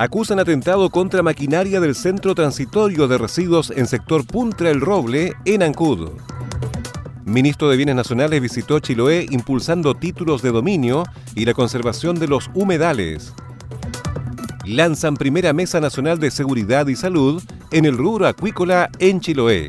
Acusan atentado contra maquinaria del Centro Transitorio de Residuos en sector Puntra El Roble, en Ancud. Ministro de Bienes Nacionales visitó Chiloé impulsando títulos de dominio y la conservación de los humedales. Lanzan primera Mesa Nacional de Seguridad y Salud en el rubro acuícola en Chiloé.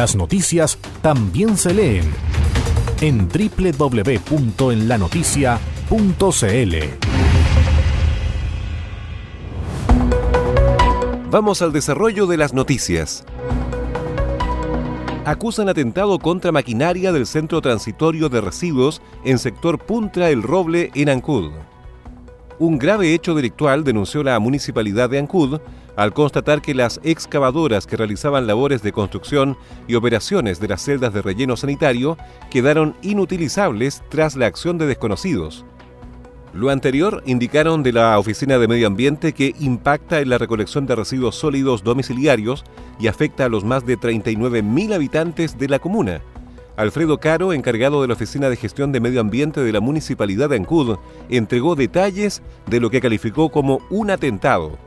Las noticias también se leen en www.enlanoticia.cl. Vamos al desarrollo de las noticias. Acusan atentado contra maquinaria del Centro Transitorio de Residuos en sector Puntra El Roble en Ancud. Un grave hecho delictual denunció la municipalidad de Ancud al constatar que las excavadoras que realizaban labores de construcción y operaciones de las celdas de relleno sanitario quedaron inutilizables tras la acción de desconocidos. Lo anterior indicaron de la Oficina de Medio Ambiente que impacta en la recolección de residuos sólidos domiciliarios y afecta a los más de 39.000 habitantes de la comuna. Alfredo Caro, encargado de la Oficina de Gestión de Medio Ambiente de la Municipalidad de Ancud, entregó detalles de lo que calificó como un atentado.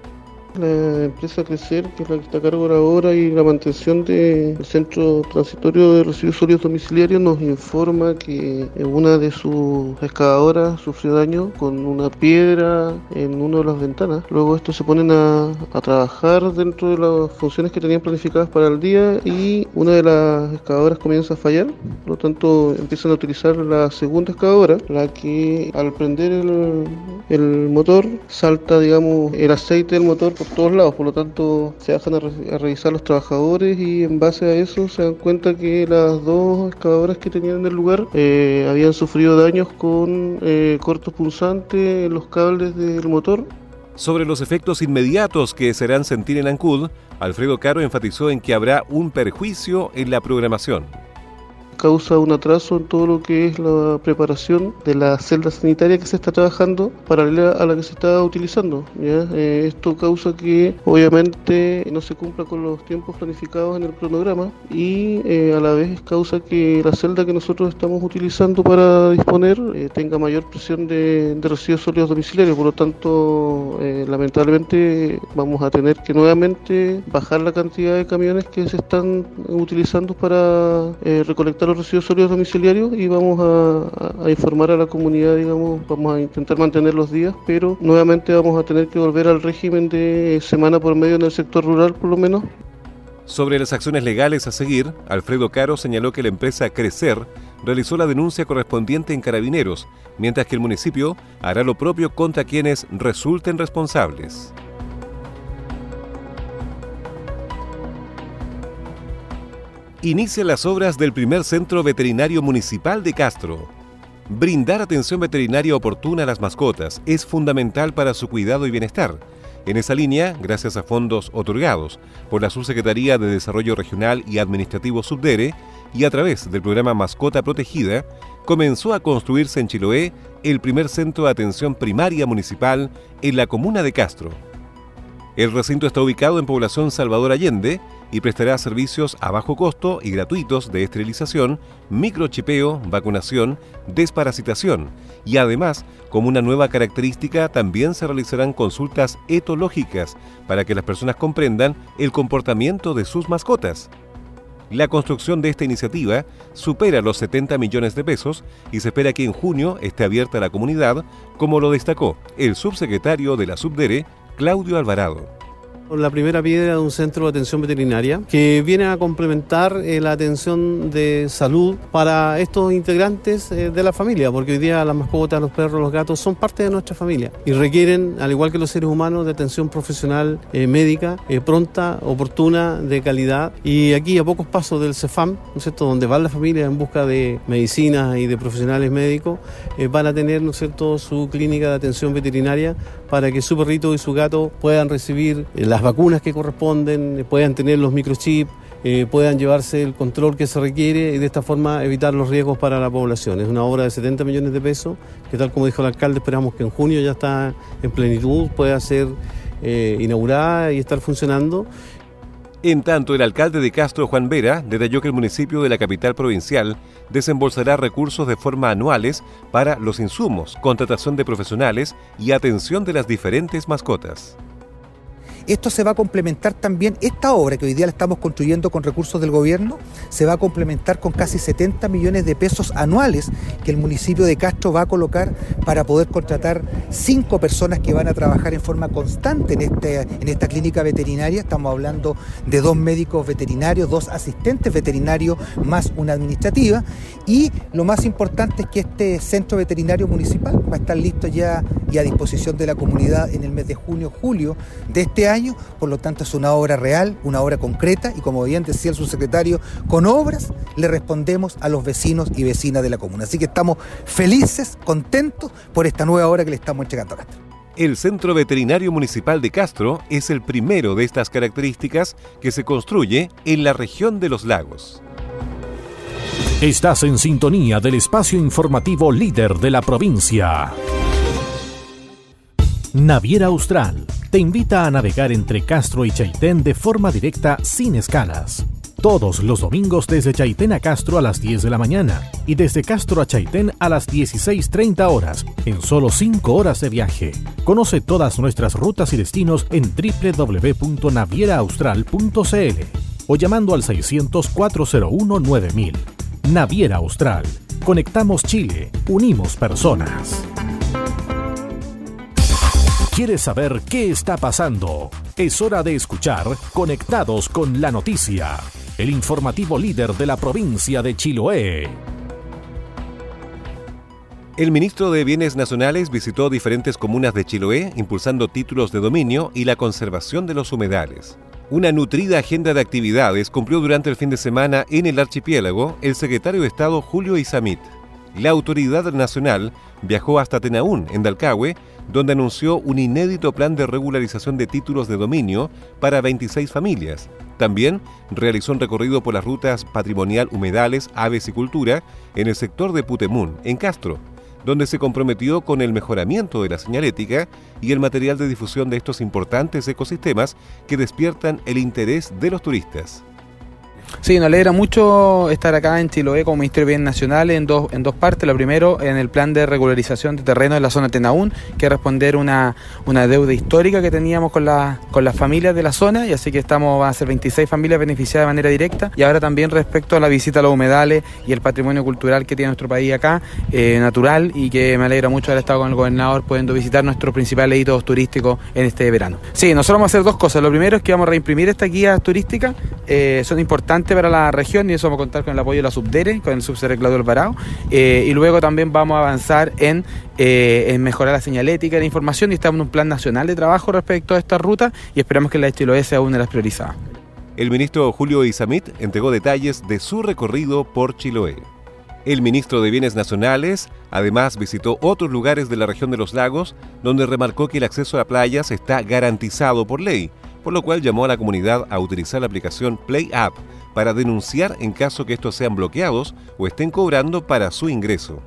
La empresa Crecer, que es la que está a cargo obra y la mantención del Centro Transitorio de Residuos Sólidos Domiciliarios, nos informa que una de sus excavadoras sufrió daño con una piedra en una de las ventanas. Luego estos se ponen a, a trabajar dentro de las funciones que tenían planificadas para el día y una de las excavadoras comienza a fallar. Por lo tanto, empiezan a utilizar la segunda excavadora, la que al prender el, el motor salta, digamos, el aceite del motor todos lados, por lo tanto se bajan a, revisar los trabajadores y en base a eso se dan cuenta que las dos excavadoras que tenían en el lugar eh, habían sufrido daños con eh, cortos pulsantes en los cables del motor. Sobre los efectos inmediatos que serán sentir en Ancud, Alfredo Caro enfatizó en que habrá un perjuicio en la programación causa un atraso en todo lo que es la preparación de la celda sanitaria que se está trabajando paralela a la que se está utilizando. Eh, esto causa que obviamente no se cumpla con los tiempos planificados en el cronograma y eh, a la vez causa que la celda que nosotros estamos utilizando para disponer eh, tenga mayor presión de, de, residuos sólidos domiciliarios. Por lo tanto, lamentablemente vamos a tener que nuevamente bajar la cantidad de camiones que se están utilizando para recolectar los residuos sólidos domiciliarios y vamos a, informar a la comunidad, digamos, vamos a intentar mantener los días, pero nuevamente vamos a tener que volver al régimen de semana por medio en el sector rural por lo menos. Sobre las acciones legales a seguir, Alfredo Caro señaló que la empresa Crecer realizó la denuncia correspondiente en Carabineros, mientras que el municipio hará lo propio contra quienes resulten responsables. Inicia las obras del primer centro veterinario municipal de Castro. Brindar atención veterinaria oportuna a las mascotas es fundamental para su cuidado y bienestar. En esa línea, gracias a fondos otorgados por la Subsecretaría de Desarrollo Regional y Administrativo Subdere y a través del programa Mascota Protegida, comenzó a construirse en Chiloé el primer centro de atención primaria municipal en la comuna de Castro. El recinto está ubicado en población Salvador Allende y prestará servicios a bajo costo y gratuitos de esterilización, microchipeo, vacunación, desparasitación y además, como una nueva característica, también se realizarán consultas etológicas para que las personas comprendan el comportamiento de sus mascotas. La construcción de esta iniciativa supera los 70 millones de pesos y se espera que en junio esté abierta a la comunidad, como lo destacó el subsecretario de la Subdere, Claudio Alvarado la primera piedra de un centro de atención veterinaria que viene a complementar eh, la atención de salud para estos integrantes eh, de la familia, porque hoy día las mascotas, los perros, los gatos son parte de nuestra familia y requieren, al igual que los seres humanos, de atención profesional eh, médica pronta, oportuna, de calidad. Y aquí a pocos pasos del CEFAM, ¿no es cierto?, donde va la familia en busca de medicinas y de profesionales médicos, van a tener, ¿no es cierto?, su clínica de atención veterinaria para que su perrito y su gato puedan recibir las vacunas que corresponden, puedan tener los microchips, eh, puedan llevarse el control que se requiere y de esta forma evitar los riesgos para la población. Es una obra de 70 millones de pesos que tal como dijo el alcalde esperamos que en junio ya está en plenitud, pueda ser eh, inaugurada y estar funcionando. En tanto, el alcalde de Castro, Juan Vera, detalló que el municipio de la capital provincial desembolsará recursos de forma anuales para los insumos, contratación de profesionales y atención de las diferentes mascotas. Esto se va a complementar también, esta obra que hoy día la estamos construyendo con recursos del gobierno, se va a complementar con casi 70 millones de pesos anuales que el municipio de Castro va a colocar para poder contratar cinco personas que van a trabajar en forma constante en, este, en esta clínica veterinaria. Estamos hablando de dos médicos veterinarios, dos asistentes veterinarios, más una administrativa. Y lo más importante es que este centro veterinario municipal va a estar listo ya y a disposición de la comunidad en el mes de junio, julio de este año por lo tanto es una obra real, una obra concreta y como bien decía el subsecretario, con obras le respondemos a los vecinos y vecinas de la comuna. Así que estamos felices, contentos por esta nueva obra que le estamos entregando a Castro. El Centro Veterinario Municipal de Castro es el primero de estas características que se construye en la región de los lagos. Estás en sintonía del espacio informativo líder de la provincia. Naviera Austral te invita a navegar entre Castro y Chaitén de forma directa sin escalas. Todos los domingos desde Chaitén a Castro a las 10 de la mañana y desde Castro a Chaitén a las 16.30 horas en solo 5 horas de viaje. Conoce todas nuestras rutas y destinos en www.navieraaustral.cl o llamando al 600 401 9000. Naviera Austral. Conectamos Chile, unimos personas. ¿Quieres saber qué está pasando? Es hora de escuchar Conectados con la Noticia, el informativo líder de la provincia de Chiloé. El ministro de Bienes Nacionales visitó diferentes comunas de Chiloé impulsando títulos de dominio y la conservación de los humedales. Una nutrida agenda de actividades cumplió durante el fin de semana en el archipiélago el secretario de Estado Julio Isamit. La autoridad nacional viajó hasta Tenaún, en Dalcahue, donde anunció un inédito plan de regularización de títulos de dominio para 26 familias. También realizó un recorrido por las rutas patrimonial Humedales, Aves y Cultura en el sector de Putemún, en Castro, donde se comprometió con el mejoramiento de la señalética y el material de difusión de estos importantes ecosistemas que despiertan el interés de los turistas. Sí, nos alegra mucho estar acá en Chiloé como Ministerio de Bienes Nacionales en dos, en dos partes. Lo primero, en el plan de regularización de terreno de la zona Tenaún, que es responder una, una deuda histórica que teníamos con, la, con las familias de la zona, y así que estamos, van a ser 26 familias beneficiadas de manera directa. Y ahora también respecto a la visita a los humedales y el patrimonio cultural que tiene nuestro país acá, eh, natural, y que me alegra mucho haber estado con el gobernador pudiendo visitar nuestros principales hitos turísticos en este verano. Sí, nosotros vamos a hacer dos cosas. Lo primero es que vamos a reimprimir esta guía turística, eh, son importantes para la región y eso vamos a contar con el apoyo de la Subdere, con el subsecretario Alvarado. Eh, y luego también vamos a avanzar en, eh, en, mejorar la señalética la información y estamos en un plan nacional de trabajo respecto a esta ruta y esperamos que la de Chiloé sea una de las priorizadas. El ministro Julio Isamit entregó detalles de su recorrido por Chiloé. El ministro de Bienes Nacionales además visitó otros lugares de la región de los lagos donde remarcó que el acceso a playas está garantizado por ley, por lo cual llamó a la comunidad a utilizar la aplicación Play App para denunciar en caso que estos sean bloqueados o estén cobrando para su ingreso.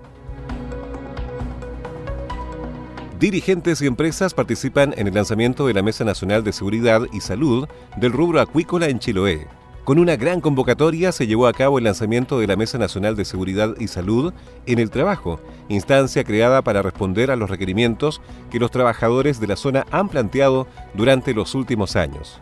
Dirigentes y empresas participan en el lanzamiento de la Mesa Nacional de Seguridad y Salud del rubro acuícola en Chiloé. Con una gran convocatoria se llevó a cabo el lanzamiento de la Mesa Nacional de Seguridad y Salud en el Trabajo, instancia creada para responder a los requerimientos que los trabajadores de la zona han planteado durante los últimos años.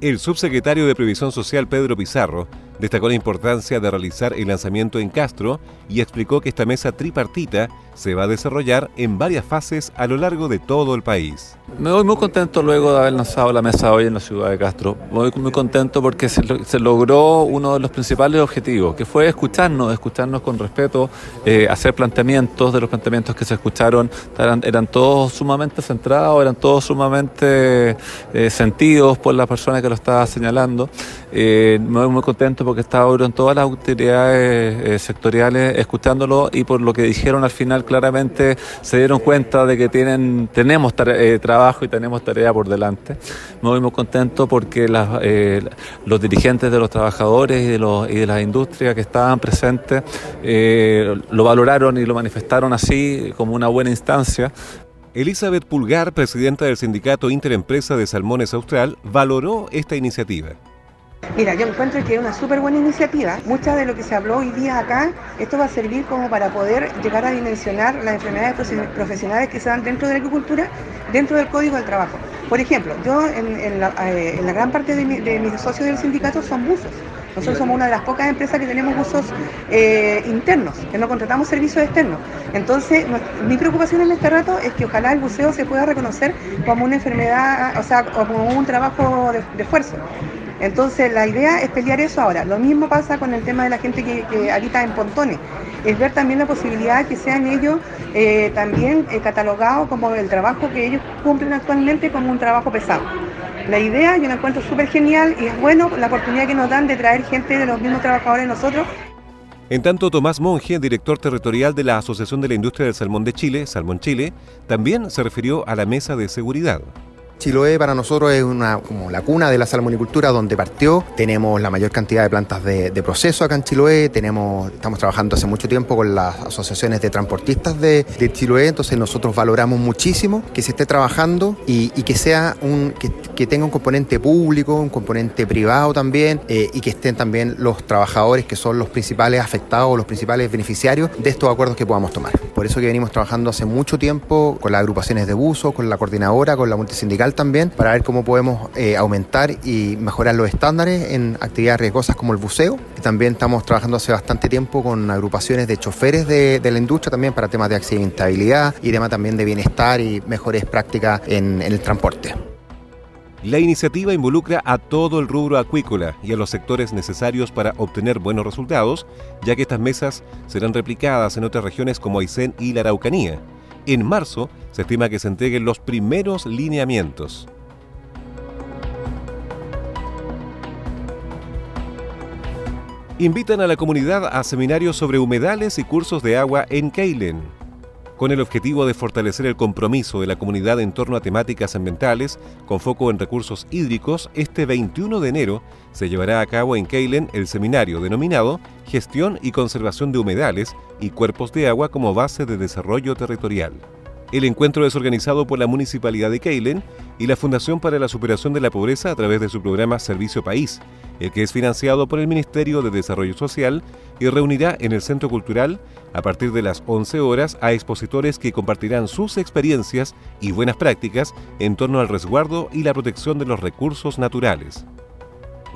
El subsecretario de Previsión Social Pedro Pizarro destacó la importancia de realizar el lanzamiento en Castro y explicó que esta mesa tripartita se va a desarrollar en varias fases a lo largo de todo el país. Me voy muy contento luego de haber lanzado la mesa hoy en la ciudad de Castro. Me voy muy contento porque se, logró uno de los principales objetivos, que fue escucharnos, escucharnos con respeto, eh, hacer planteamientos, de los planteamientos que se escucharon eran, todos sumamente centrados, eran todos sumamente eh, sentidos por la persona que lo estaba señalando. Eh, me voy muy contento porque estaba en todas las autoridades sectoriales escuchándolo y por lo que dijeron al final claramente se dieron cuenta de que tienen, tenemos eh, trabajo y tenemos tarea por delante. Me voy muy contento porque eh, los dirigentes de los trabajadores y de, las industrias que estaban presentes eh, lo valoraron y lo manifestaron así como una buena instancia. Elizabeth Pulgar, presidenta del sindicato Interempresa de Salmones Austral, valoró esta iniciativa. Mira, yo encuentro que es una súper buena iniciativa. Mucha de lo que se habló hoy día acá, esto va a servir como para poder llegar a dimensionar las enfermedades profesionales que se dan dentro de la agricultura, dentro del Código del Trabajo. Por ejemplo, yo en, la, eh, gran parte de, mis socios del sindicato son buzos. Nosotros somos una de las pocas empresas que tenemos buzos eh, internos, que no contratamos servicios externos. Entonces, mi preocupación en este rato es que ojalá el buceo se pueda reconocer como una enfermedad, o sea, como un trabajo de esfuerzo. Entonces la idea es pelear eso ahora. Lo mismo pasa con el tema de la gente que, habita en pontones. Es ver también la posibilidad que sean ellos eh, también eh, catalogados como el trabajo que ellos cumplen actualmente como un trabajo pesado. La idea yo la encuentro súper genial y es bueno la oportunidad que nos dan de traer gente de los mismos trabajadores nosotros en tanto, Tomás Monge, director territorial de la Asociación de la Industria del Salmón de Chile, Salmón Chile, también se refirió a la mesa de seguridad. Chiloé para nosotros es una, como la cuna de la salmonicultura donde partió. Tenemos la mayor cantidad de plantas de, proceso acá en Chiloé. Tenemos, estamos trabajando hace mucho tiempo con las asociaciones de transportistas de, Chiloé. Entonces nosotros valoramos muchísimo que se esté trabajando y, que sea un que, tenga un componente público, un componente privado también eh, y que estén también los trabajadores que son los principales afectados, los principales beneficiarios de estos acuerdos que podamos tomar. Por eso que venimos trabajando hace mucho tiempo con las agrupaciones de buzos, con la coordinadora, con la multisindical también para ver cómo podemos eh, aumentar y mejorar los estándares en actividades riesgosas como el buceo. Y también estamos trabajando hace bastante tiempo con agrupaciones de choferes de, la industria también para temas de accidentabilidad y temas también de bienestar y mejores prácticas en, en el transporte. La iniciativa involucra a todo el rubro acuícola y a los sectores necesarios para obtener buenos resultados, ya que estas mesas serán replicadas en otras regiones como Aysén y la Araucanía. En marzo se estima que se entreguen los primeros lineamientos. Invitan a la comunidad a seminarios sobre humedales y cursos de agua en Keilen con el objetivo de fortalecer el compromiso de la comunidad en torno a temáticas ambientales con foco en recursos hídricos, este 21 de enero se llevará a cabo en Keilen el seminario denominado Gestión y Conservación de Humedales y Cuerpos de Agua como base de desarrollo territorial. El encuentro es organizado por la Municipalidad de Keilen y la Fundación para la Superación de la Pobreza a través de su programa Servicio País, el que es financiado por el Ministerio de Desarrollo Social y reunirá en el Centro Cultural a partir de las 11 horas a expositores que compartirán sus experiencias y buenas prácticas en torno al resguardo y la protección de los recursos naturales.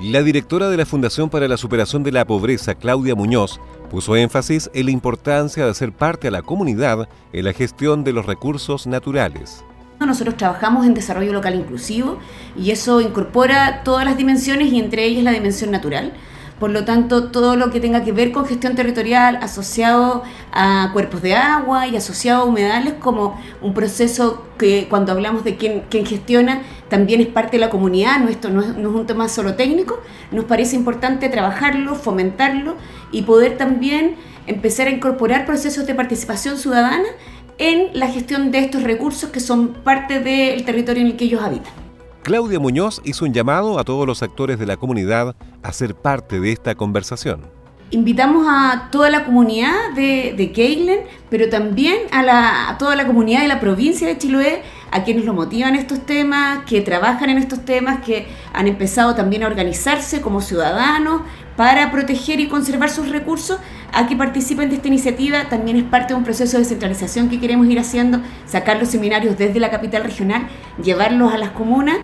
La directora de la Fundación para la Superación de la Pobreza, Claudia Muñoz, puso énfasis en la importancia de hacer parte a la comunidad en la gestión de los recursos naturales. Nosotros trabajamos en desarrollo local inclusivo y eso incorpora todas las dimensiones y entre ellas la dimensión natural. Por lo tanto, todo lo que tenga que ver con gestión territorial asociado a cuerpos de agua y asociado a humedales como un proceso que cuando hablamos de quién, gestiona también es parte de la comunidad, no, esto no es, no es un tema solo técnico, nos parece importante trabajarlo, fomentarlo y poder también empezar a incorporar procesos de participación ciudadana en la gestión de estos recursos que son parte del territorio en el que ellos habitan. Claudia Muñoz hizo un llamado a todos los actores de la comunidad a ser parte de esta conversación. Invitamos a toda la comunidad de, de Keilen, pero también a, toda la comunidad de la provincia de Chiloé a quienes lo motivan estos temas, que trabajan en estos temas, que han empezado también a organizarse como ciudadanos para proteger y conservar sus recursos, a que participen de esta iniciativa. También es parte de un proceso de descentralización que queremos ir haciendo, sacar los seminarios desde la capital regional, llevarlos a las comunas.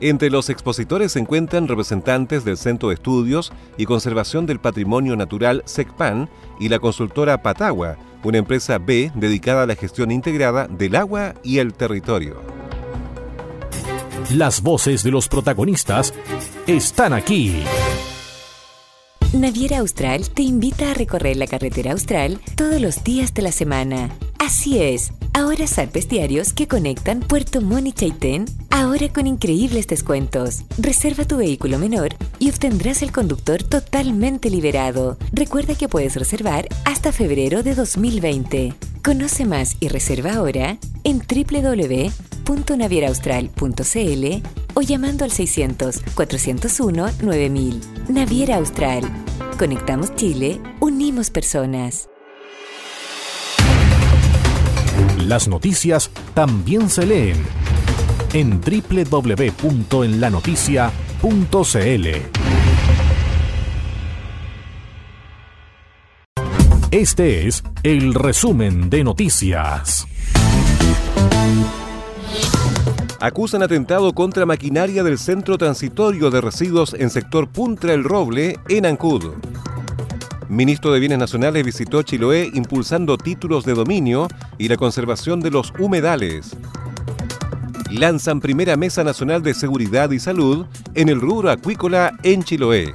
Entre los expositores se encuentran representantes del Centro de Estudios y Conservación del Patrimonio Natural SECPAN y la consultora Patagua, una empresa B dedicada a la gestión integrada del agua y el territorio. Las voces de los protagonistas están aquí. Naviera Austral te invita a recorrer la carretera austral todos los días de la semana. Así es, ahora zarpes diarios que conectan Puerto Montt y Chaitén, ahora con increíbles descuentos. Reserva tu vehículo menor y obtendrás el conductor totalmente liberado. Recuerda que puedes reservar hasta febrero de 2020. Conoce más y reserva ahora en www.navieraaustral.cl o llamando al 600-401-9000. Naviera Austral. Conectamos Chile, unimos personas. Las noticias también se leen en www.enlanoticia.cl. Este es el resumen de noticias. Acusan atentado contra maquinaria del Centro Transitorio de Residuos en sector Puntra El Roble, en Ancud. Ministro de Bienes Nacionales visitó Chiloé impulsando títulos de dominio y la conservación de los humedales. Lanzan primera Mesa Nacional de Seguridad y Salud en el rubro acuícola en Chiloé.